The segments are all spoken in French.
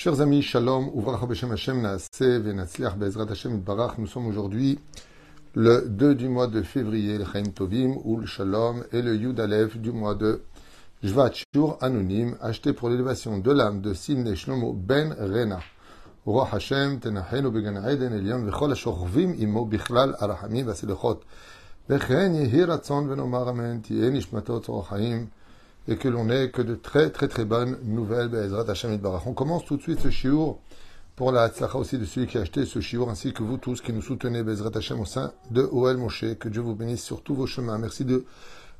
Chers amis, Shalom, Beshem Hashem Naase Venatzliach Bezrat Hashem Barach. Nous sommes aujourd'hui le 2 du mois de février, le Chaim Tovim, ou le Shalom, et le Yud Aleph du mois de Jvat Shur Anonyme, acheté pour l'élévation de l'âme de Sidney Shlomo Ben Rena. Roi Hashem, Tenachenu Began Eden Elion, Vechol Ashorvim Imo Bichlal Arachamim Vaselechot. Vechen Yehi Ratzon Venomar Amen, Tien Ishmatot Orochaim et que l'on ait que de très très très bonnes nouvelles. On commence tout de suite ce shiur pour la tzlacha aussi de celui qui a acheté ce shiur, ainsi que vous tous qui nous soutenez Be'ezrat Hashem au sein de OL Moshe. Que Dieu vous bénisse sur tous vos chemins. Merci de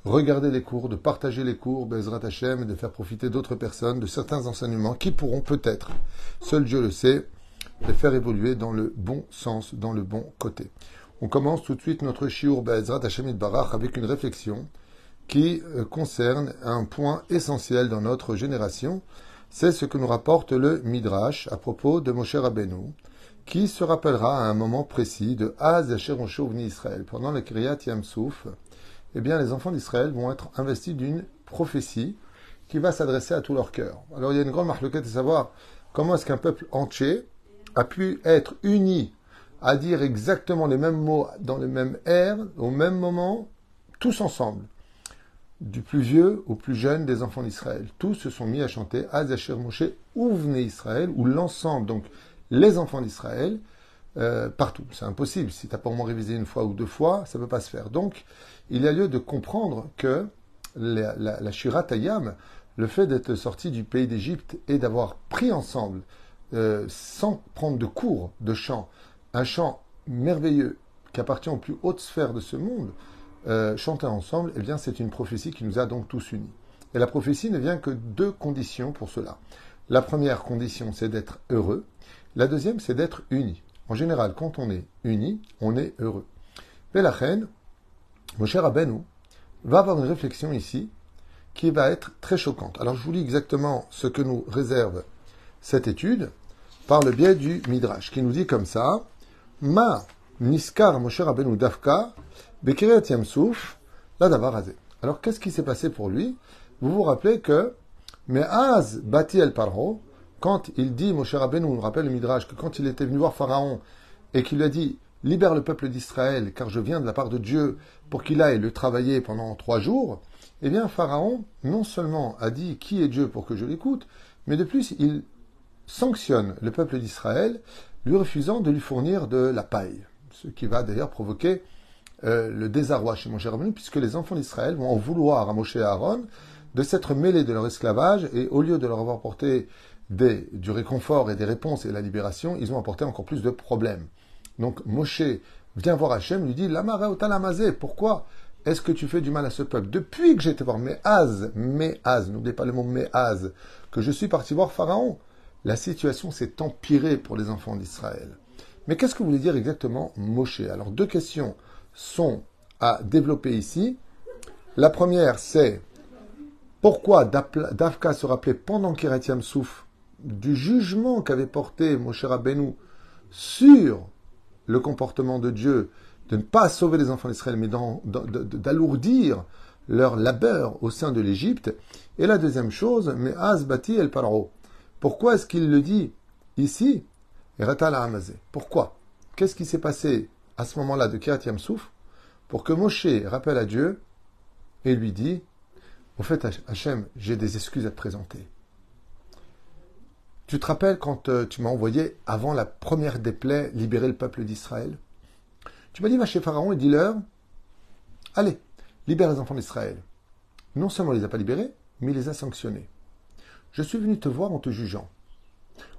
regarder les cours, de partager les cours Be'ezrat Hashem et de faire profiter d'autres personnes de certains enseignements qui pourront peut-être, seul Dieu le sait, les faire évoluer dans le bon sens, dans le bon côté. On commence tout de suite notre shiur Be'ezrat Hashem Barach avec une réflexion qui euh, concerne un point essentiel dans notre génération. C'est ce que nous rapporte le Midrash à propos de Moshe Rabbeinu, qui se rappellera à un moment précis de Az Moshe Israël. Pendant le Kriyat Yamsouf, eh bien, les enfants d'Israël vont être investis d'une prophétie qui va s'adresser à tout leur cœur. Alors, il y a une grande marque de savoir comment est-ce qu'un peuple entier a pu être uni à dire exactement les mêmes mots dans le même air, au même moment, tous ensemble du plus vieux au plus jeune des enfants d'Israël. Tous se sont mis à chanter Azasher Moshe, où venez Israël, ou l'ensemble, donc les enfants d'Israël, euh, partout. C'est impossible. Si tu n'as pas au moins révisé une fois ou deux fois, ça ne peut pas se faire. Donc, il y a lieu de comprendre que la, la, Shirat Hayam, le fait d'être sorti du pays d'Égypte et d'avoir pris ensemble, euh, sans prendre de cours de chant, un chant merveilleux qui appartient aux plus hautes sphères de ce monde, euh, chanter ensemble, eh bien, c'est une prophétie qui nous a donc tous unis. Et la prophétie ne vient que deux conditions pour cela. La première condition, c'est d'être heureux. La deuxième, c'est d'être uni. En général, quand on est uni, on est heureux. Reine, mon cher Abenou, va avoir une réflexion ici qui va être très choquante. Alors, je vous lis exactement ce que nous réserve cette étude par le biais du Midrash, qui nous dit comme ça, Ma niskar Moshe Rabbeinu Dafka Bekirat Yamsouf, la Davarazé. Alors, qu'est-ce qui s'est passé pour lui? Vous vous rappelez que, mais Az Bati El Parho, quand il dit, Moshe Rabbeinu, on rappelle le Midrash, que quand il était venu voir Pharaon et qu'il lui a dit, libère le peuple d'Israël, car je viens de la part de Dieu pour qu'il aille le travailler pendant trois jours, eh bien, Pharaon, non seulement a dit qui est Dieu pour que je l'écoute, mais de plus, il sanctionne le peuple d'Israël, lui refusant de lui fournir de la paille. Ce qui va d'ailleurs provoquer euh, le désarroi chez Moshe Rabbeinu, puisque les enfants d'Israël vont en vouloir à Moshe et à Aaron de s'être mêlés de leur esclavage, et au lieu de leur avoir apporté des, du réconfort et des réponses et la libération, ils ont apporté encore plus de problèmes. Donc Moshe vient voir Hachem, lui dit Lamara otalamazé, pourquoi est-ce que tu fais du mal à ce peuple? Depuis que j'ai été voir Méaz, Méaz, n'oubliez pas le mot Méaz, que je suis parti voir Pharaon, la situation s'est empirée pour les enfants d'Israël. Mais qu'est-ce que voulait dire exactement Moshe? Alors deux questions sont à développer ici. La première, c'est pourquoi Dafka se rappelait pendant Kiratiam Souf du jugement qu'avait porté Moshe Rabbeinu sur le comportement de Dieu, de ne pas sauver les enfants d'Israël, mais d'alourdir leur labeur au sein de l'Égypte. Et la deuxième chose, mais Bati el Paro. Pourquoi est-ce qu'il le dit ici? Pourquoi? Qu'est-ce qui s'est passé à ce moment-là de Kirat Yamsouf pour que Moshe rappelle à Dieu et lui dit Au fait, Hachem, j'ai des excuses à te présenter. Tu te rappelles quand euh, tu m'as envoyé, avant la première des plaies, libérer le peuple d'Israël? Tu m'as dit, va chez Pharaon et dis-leur Allez, libère les enfants d'Israël. Non seulement il les a pas libérés, mais il les a sanctionnés. Je suis venu te voir en te jugeant,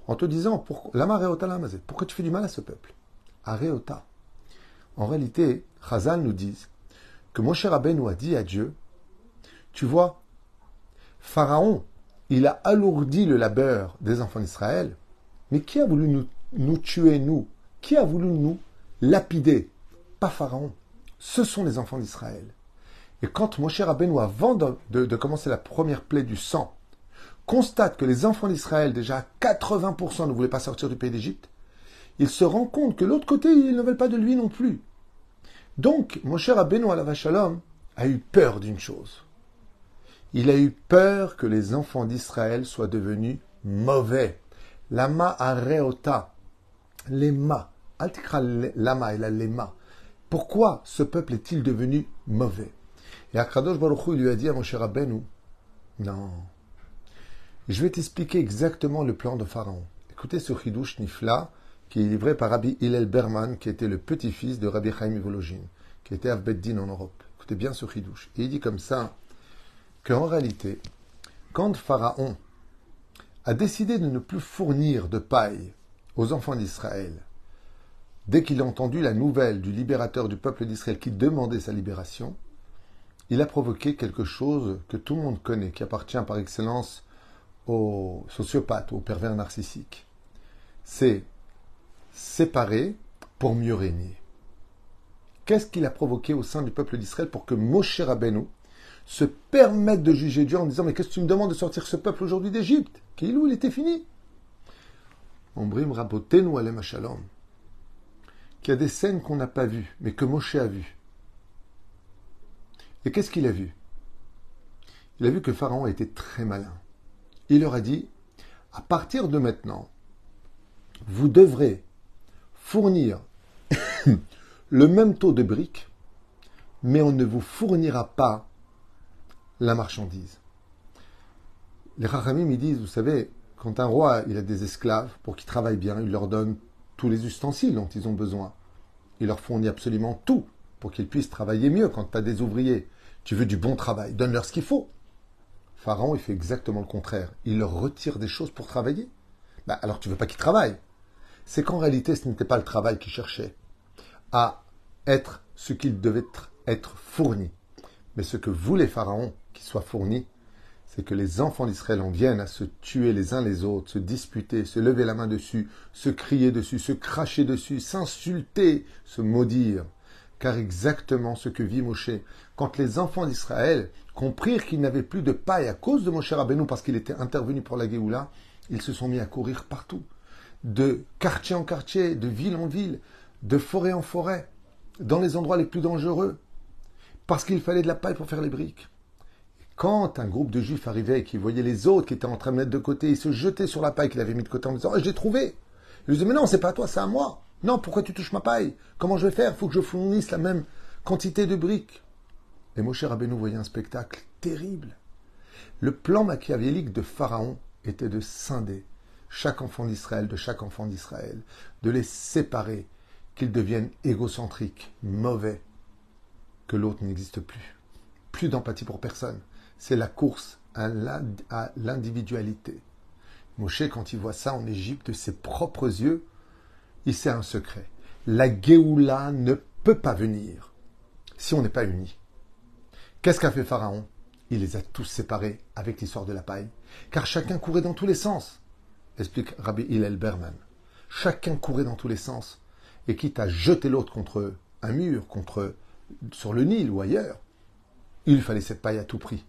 en te disant pourquoi tu fais du mal à ce peuple? Areota. En réalité, Chazal nous dit que Moshe Rabbeinu a dit à Dieu, tu vois, Pharaon, il a alourdi le labeur des enfants d'Israël, mais qui a voulu nous, tuer, nous? Qui a voulu nous lapider? Pas Pharaon. Ce sont les enfants d'Israël. Et quand Moshe Rabbeinu, avant de, de, commencer la première plaie du sang, constate que les enfants d'Israël, déjà 80% ne voulaient pas sortir du pays d'Égypte, il se rend compte que l'autre côté, ils ne veulent pas de lui non plus. Donc, mon cher Abeno la Shalom a eu peur d'une chose. Il a eu peur que les enfants d'Israël soient devenus mauvais, Lama areota. Lema. Altikra lama et la lema. Pourquoi ce peuple est-il devenu mauvais? Et Akadosh Baruch Hu, lui a dit à mon cher Rabbeinu, non, je vais t'expliquer exactement le plan de Pharaon. Écoutez ce chidouche nifla qui est livré par Rabbi Hillel Berman, qui était le petit-fils de Rabbi Chaim Vologin, qui était à Beddin en Europe. Écoutez bien ce chidouche. Et il dit comme ça qu'en réalité, quand Pharaon a décidé de ne plus fournir de paille aux enfants d'Israël, dès qu'il a entendu la nouvelle du libérateur du peuple d'Israël qui demandait sa libération, il a provoqué quelque chose que tout le monde connaît, qui appartient par excellence aux sociopathes, aux pervers narcissiques. C'est séparer pour mieux régner. Qu'est-ce qu'il a provoqué au sein du peuple d'Israël pour que Moshe Rabbeinu se permette de juger Dieu en disant Mais qu'est-ce que tu me demandes de sortir ce peuple aujourd'hui d'Égypte? Qui où? Il était fini Ombrim Rabotenu qu'il y a des scènes qu'on n'a pas vues, mais que Moshe a vues. Et qu'est-ce qu'il a vu? Il a vu que Pharaon était très malin. Il leur a dit, à partir de maintenant, vous devrez fournir le même taux de briques, mais on ne vous fournira pas la marchandise. Les Rachamim, ils disent, vous savez, quand un roi il a des esclaves pour qu'ils travaillent bien, il leur donne tous les ustensiles dont ils ont besoin. Il leur fournit absolument tout pour qu'ils puissent travailler mieux quand tu as des ouvriers. Tu veux du bon travail, donne-leur ce qu'il faut. Pharaon, il fait exactement le contraire. Il leur retire des choses pour travailler. Bah, alors tu veux pas qu'ils travaillent. C'est qu'en réalité, ce n'était pas le travail qu'ils cherchaient à être ce qu'il devait être fourni. Mais ce que voulait Pharaon qu'il soit fourni, c'est que les enfants d'Israël en viennent à se tuer les uns les autres, se disputer, se lever la main dessus, se crier dessus, se cracher dessus, s'insulter, se maudire. Car exactement ce que vit Moshe, quand les enfants d'Israël comprirent qu'ils n'avaient plus de paille à cause de Moshe Rabbeinu parce qu'il était intervenu pour la Géoula, ils se sont mis à courir partout, de quartier en quartier, de ville en ville, de forêt en forêt, dans les endroits les plus dangereux, parce qu'il fallait de la paille pour faire les briques. Quand un groupe de juifs arrivait et qu'ils voyaient les autres qui étaient en train de mettre de côté, ils se jetaient sur la paille qu'il avait mis de côté en disant oh, J'ai trouvé Ils disaient Mais non, c'est pas à toi, c'est à moi. Non, pourquoi tu touches ma paille? Comment je vais faire? Faut que je fournisse la même quantité de briques. Et Moshe Rabbeinu voyait un spectacle terrible. Le plan machiavélique de Pharaon était de scinder chaque enfant d'Israël de chaque enfant d'Israël, de les séparer, qu'ils deviennent égocentriques, mauvais, que l'autre n'existe plus. Plus d'empathie pour personne c'est la course à l'individualité. Moshe, quand il voit ça en Égypte de ses propres yeux, il sait un secret. La Géoula ne peut pas venir si on n'est pas unis. Qu'est-ce qu'a fait Pharaon? Il les a tous séparés avec l'histoire de la paille, car chacun courait dans tous les sens, explique Rabbi Hillel Berman. Chacun courait dans tous les sens, et quitte à jeter l'autre contre un mur, contre sur le Nil ou ailleurs, il fallait cette paille à tout prix.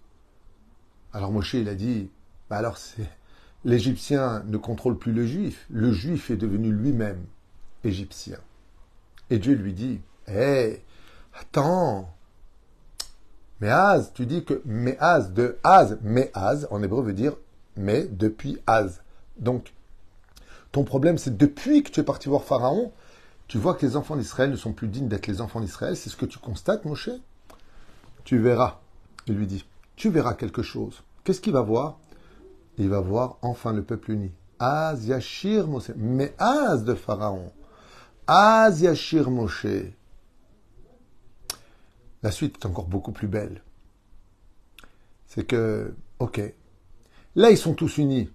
Alors Moshe, il a dit, bah alors l'Égyptien ne contrôle plus le Juif. Le Juif est devenu lui-même Égyptien. Et Dieu lui dit, hé, attends, Az, tu dis que Az, de Az, Az, en hébreu veut dire mais depuis Az. Donc, ton problème, c'est depuis que tu es parti voir Pharaon, tu vois que les enfants d'Israël ne sont plus dignes d'être les enfants d'Israël. C'est ce que tu constates, Moshe Tu verras, il lui dit tu verras quelque chose. Qu'est-ce qu'il va voir? Il va voir enfin le peuple uni. Az Yashir Moshe. Mais Az de Pharaon. Az Yashir Moshe. La suite est encore beaucoup plus belle. C'est que, ok, là ils sont tous unis.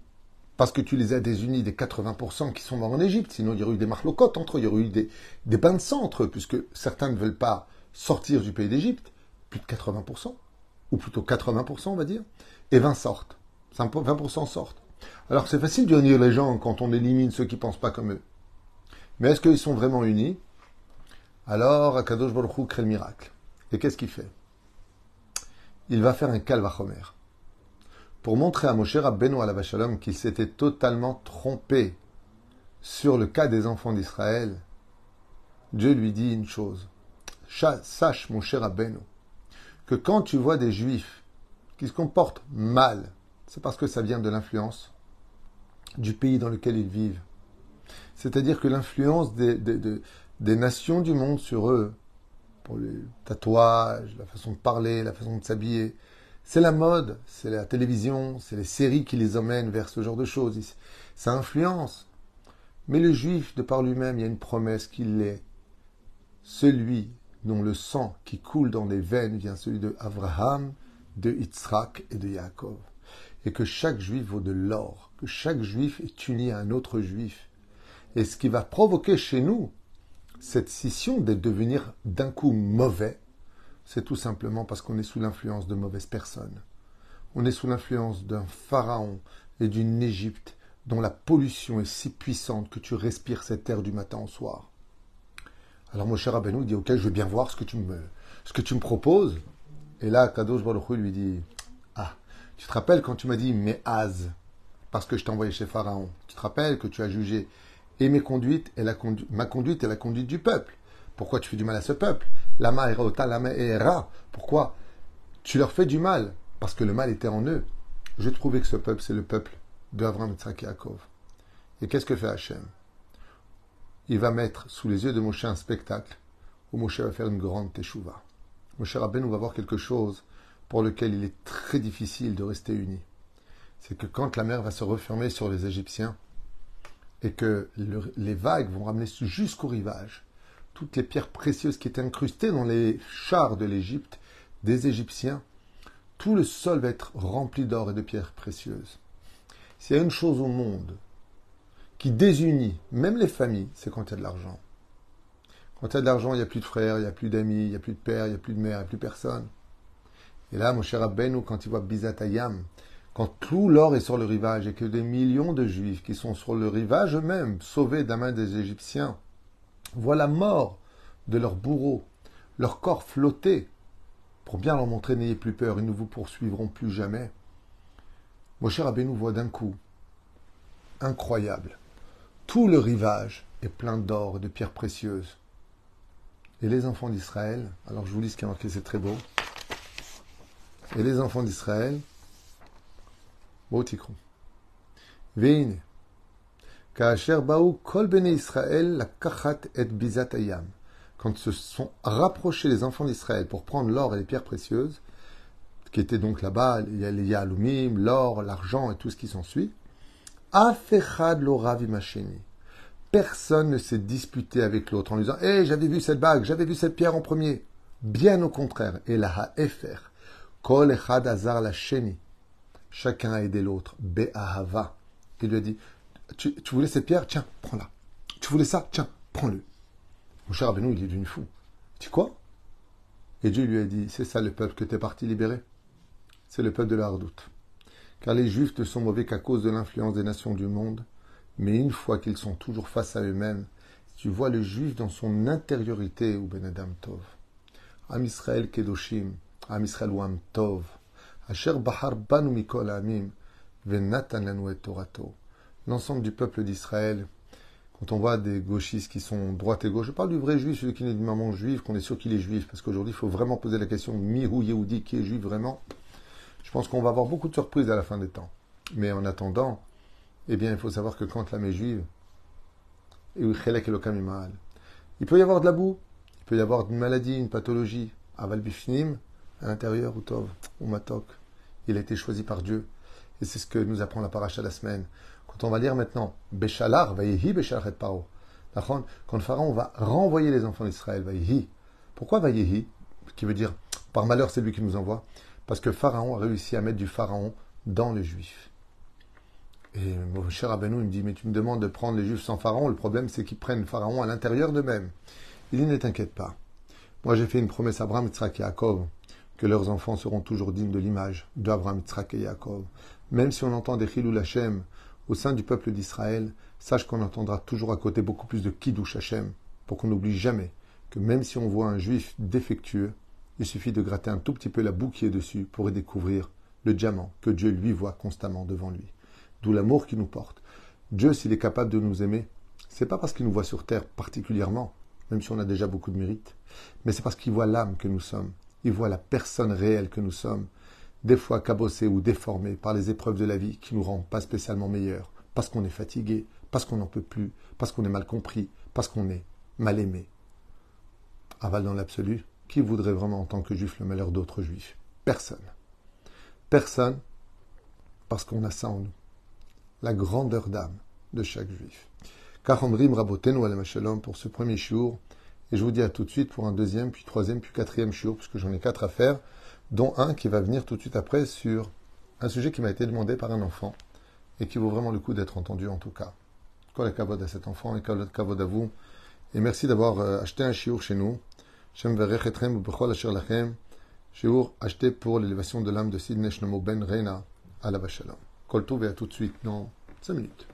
Parce que tu les as désunis des 80% qui sont morts en Égypte. Sinon, il y aurait eu des marlocotes entre eux, il y aurait eu des, des bains de sang entre eux, puisque certains ne veulent pas sortir du pays d'Égypte. Plus de 80% ou plutôt 80% on va dire, et 20 sortent. 20% sortent. Alors c'est facile d'unir les gens quand on élimine ceux qui ne pensent pas comme eux. Mais est-ce qu'ils sont vraiment unis? Alors Akadosh Baruch crée le miracle. Et qu'est-ce qu'il fait? Il va faire un calvachomer. Pour montrer à Moshe Rabbeinu la Shalom qu'il s'était totalement trompé sur le cas des enfants d'Israël, Dieu lui dit une chose. Sache, mon cher Rabbeinu, que quand tu vois des juifs qui se comportent mal, c'est parce que ça vient de l'influence du pays dans lequel ils vivent. C'est-à-dire que l'influence des, des, nations du monde sur eux, pour les tatouages, la façon de parler, la façon de s'habiller, c'est la mode, c'est la télévision, c'est les séries qui les emmènent vers ce genre de choses. Ça influence. Mais le juif, de par lui-même, il y a une promesse qu'il est celui dont le sang qui coule dans les veines vient celui de Abraham, de Yitzhak et de Yaakov. Et que chaque juif vaut de l'or, que chaque juif est uni à un autre juif. Et ce qui va provoquer chez nous cette scission de devenir d'un coup mauvais, c'est tout simplement parce qu'on est sous l'influence de mauvaises personnes. On est sous l'influence d'un pharaon et d'une Égypte dont la pollution est si puissante que tu respires cette air du matin au soir. Alors mon cher Rabbeinu dit Ok, je veux bien voir ce que tu me, proposes. Et là, Kadosh Baruch lui dit Ah, tu te rappelles quand tu m'as dit Mais Az, parce que je t'ai envoyé chez Pharaon. Tu te rappelles que tu as jugé et ma conduite et la conduite du peuple. Pourquoi tu fais du mal à ce peuple? Lama erota, lama. Pourquoi? Tu leur fais du mal parce que le mal était en eux. J'ai trouvé que ce peuple, c'est le peuple de Avram, et Yaakov. Et qu'est-ce que fait Hachem? Il va mettre sous les yeux de Moshe un spectacle où Moshe va faire une grande teshuva. Moshe Rabbeinu va voir quelque chose pour lequel il est très difficile de rester uni. C'est que quand la mer va se refermer sur les Égyptiens et que les vagues vont ramener jusqu'au rivage toutes les pierres précieuses qui étaient incrustées dans les chars de l'Égypte des Égyptiens, tout le sol va être rempli d'or et de pierres précieuses. S'il y a une chose au monde qui désunit même les familles, c'est quand il y a de l'argent. Quand il y a de l'argent, il n'y a plus de frères, il n'y a plus d'amis, il n'y a plus de père, il n'y a plus de mère, il n'y a plus personne. Et là, mon cher Abbenou, quand il voit Bizatayam, quand tout l'or est sur le rivage et que des millions de juifs qui sont sur le rivage eux-mêmes, sauvés d'un main des Égyptiens, voient la mort de leurs bourreaux, leur corps flotter, pour bien leur montrer n'ayez plus peur, ils ne vous poursuivront plus jamais. Moshe Rabbeinu voit d'un coup, incroyable, tout le rivage est plein d'or et de pierres précieuses. Et les enfants d'Israël, alors je vous lis ce qui est marqué, c'est très beau. Et les enfants d'Israël, beau tikron. Veine. Quand se sont rapprochés les enfants d'Israël pour prendre l'or et les pierres précieuses, qui étaient donc là-bas, il y a les yalumim, l'or, l'argent et tout ce qui s'ensuit. Afechad loravimacheni. Personne ne s'est disputé avec l'autre en lui disant Hé, j'avais vu cette bague, j'avais vu cette pierre en premier. Bien au contraire. Et la ha'efer. Kol echad. Chacun a aidé l'autre. Be'ahava. Il lui a dit tu, voulais cette pierre Tiens, prends-la. Tu voulais ça Tiens, prends-le. Mon cher Abenou, il est devenu fou. Tu quoi? Et Dieu lui a dit C'est ça le peuple que tu es parti libérer? C'est le peuple de la redoute. Car les Juifs ne sont mauvais qu'à cause de l'influence des nations du monde, mais une fois qu'ils sont toujours face à eux-mêmes, tu vois le Juif dans son intériorité, ou Ben Adam Tov. Am Israël Kedoshim, Am Israël Wam Tov, Asher Bahar Banu Mikol Amim, Venatan Torato. L'ensemble du peuple d'Israël, quand on voit des gauchistes qui sont droite et gauche, je parle du vrai juif, celui qui est d'une maman juive, qu'on est sûr qu'il est juif, parce qu'aujourd'hui il faut vraiment poser la question, Mihu Yehudi, qui est juif vraiment? Je pense qu'on va avoir beaucoup de surprises à la fin des temps. Mais en attendant, eh bien, il faut savoir que quand l'âme est juive, il peut y avoir de la boue, il peut y avoir une maladie, une pathologie, aval bifnim, à l'intérieur, ou tov, ou matok. Il a été choisi par Dieu. Et c'est ce que nous apprend la paracha la semaine. Quand on va lire maintenant, Béchalar, Vayehi, Béchalar et Paro. Quand pharaon va renvoyer les enfants d'Israël, Vayehi. Pourquoi Vayehi? Qui veut dire, par malheur, c'est lui qui nous envoie. Parce que Pharaon a réussi à mettre du Pharaon dans les Juifs. Et mon cher Abenou, il me dit, mais tu me demandes de prendre les Juifs sans Pharaon. Le problème, c'est qu'ils prennent Pharaon à l'intérieur d'eux-mêmes. Il dit, ne t'inquiète pas. Moi, j'ai fait une promesse à Abraham, Yitzhak et Yaakov, que leurs enfants seront toujours dignes de l'image d'Abraham, Yitzhak et Yaakov. Même si on entend des Chilou Hashem au sein du peuple d'Israël, sache qu'on entendra toujours à côté beaucoup plus de Kiddush Hashem, pour qu'on n'oublie jamais que même si on voit un juif défectueux, il suffit de gratter un tout petit peu la boue qui est dessus pour y découvrir le diamant que Dieu lui voit constamment devant lui. D'où l'amour qui nous porte. Dieu, s'il est capable de nous aimer, c'est pas parce qu'il nous voit sur terre particulièrement, même si on a déjà beaucoup de mérite, mais c'est parce qu'il voit l'âme que nous sommes. Il voit la personne réelle que nous sommes, des fois cabossée ou déformée par les épreuves de la vie qui nous rendent pas spécialement meilleurs, parce qu'on est fatigué, parce qu'on n'en peut plus, parce qu'on est mal compris, parce qu'on est mal aimé. Aval dans l'absolu, qui voudrait vraiment en tant que juif le malheur d'autres juifs? Personne. Personne, parce qu'on a ça en nous. La grandeur d'âme de chaque juif. Kachomrim Rabotenu Alam Shalom pour ce premier jour. Et je vous dis à tout de suite pour un deuxième, puis troisième, puis quatrième jour, puisque j'en ai quatre à faire, dont un qui va venir tout de suite après sur un sujet qui m'a été demandé par un enfant et qui vaut vraiment le coup d'être entendu en tout cas. Kol kavod à cet enfant et kol kavod à vous. Et merci d'avoir euh, acheté un shiur chez nous. Shem acheté pour l'élévation de l'âme de Sidney Shlomo Ben Reina à la Vachalom. Kol et à tout de suite dans 5 minutes.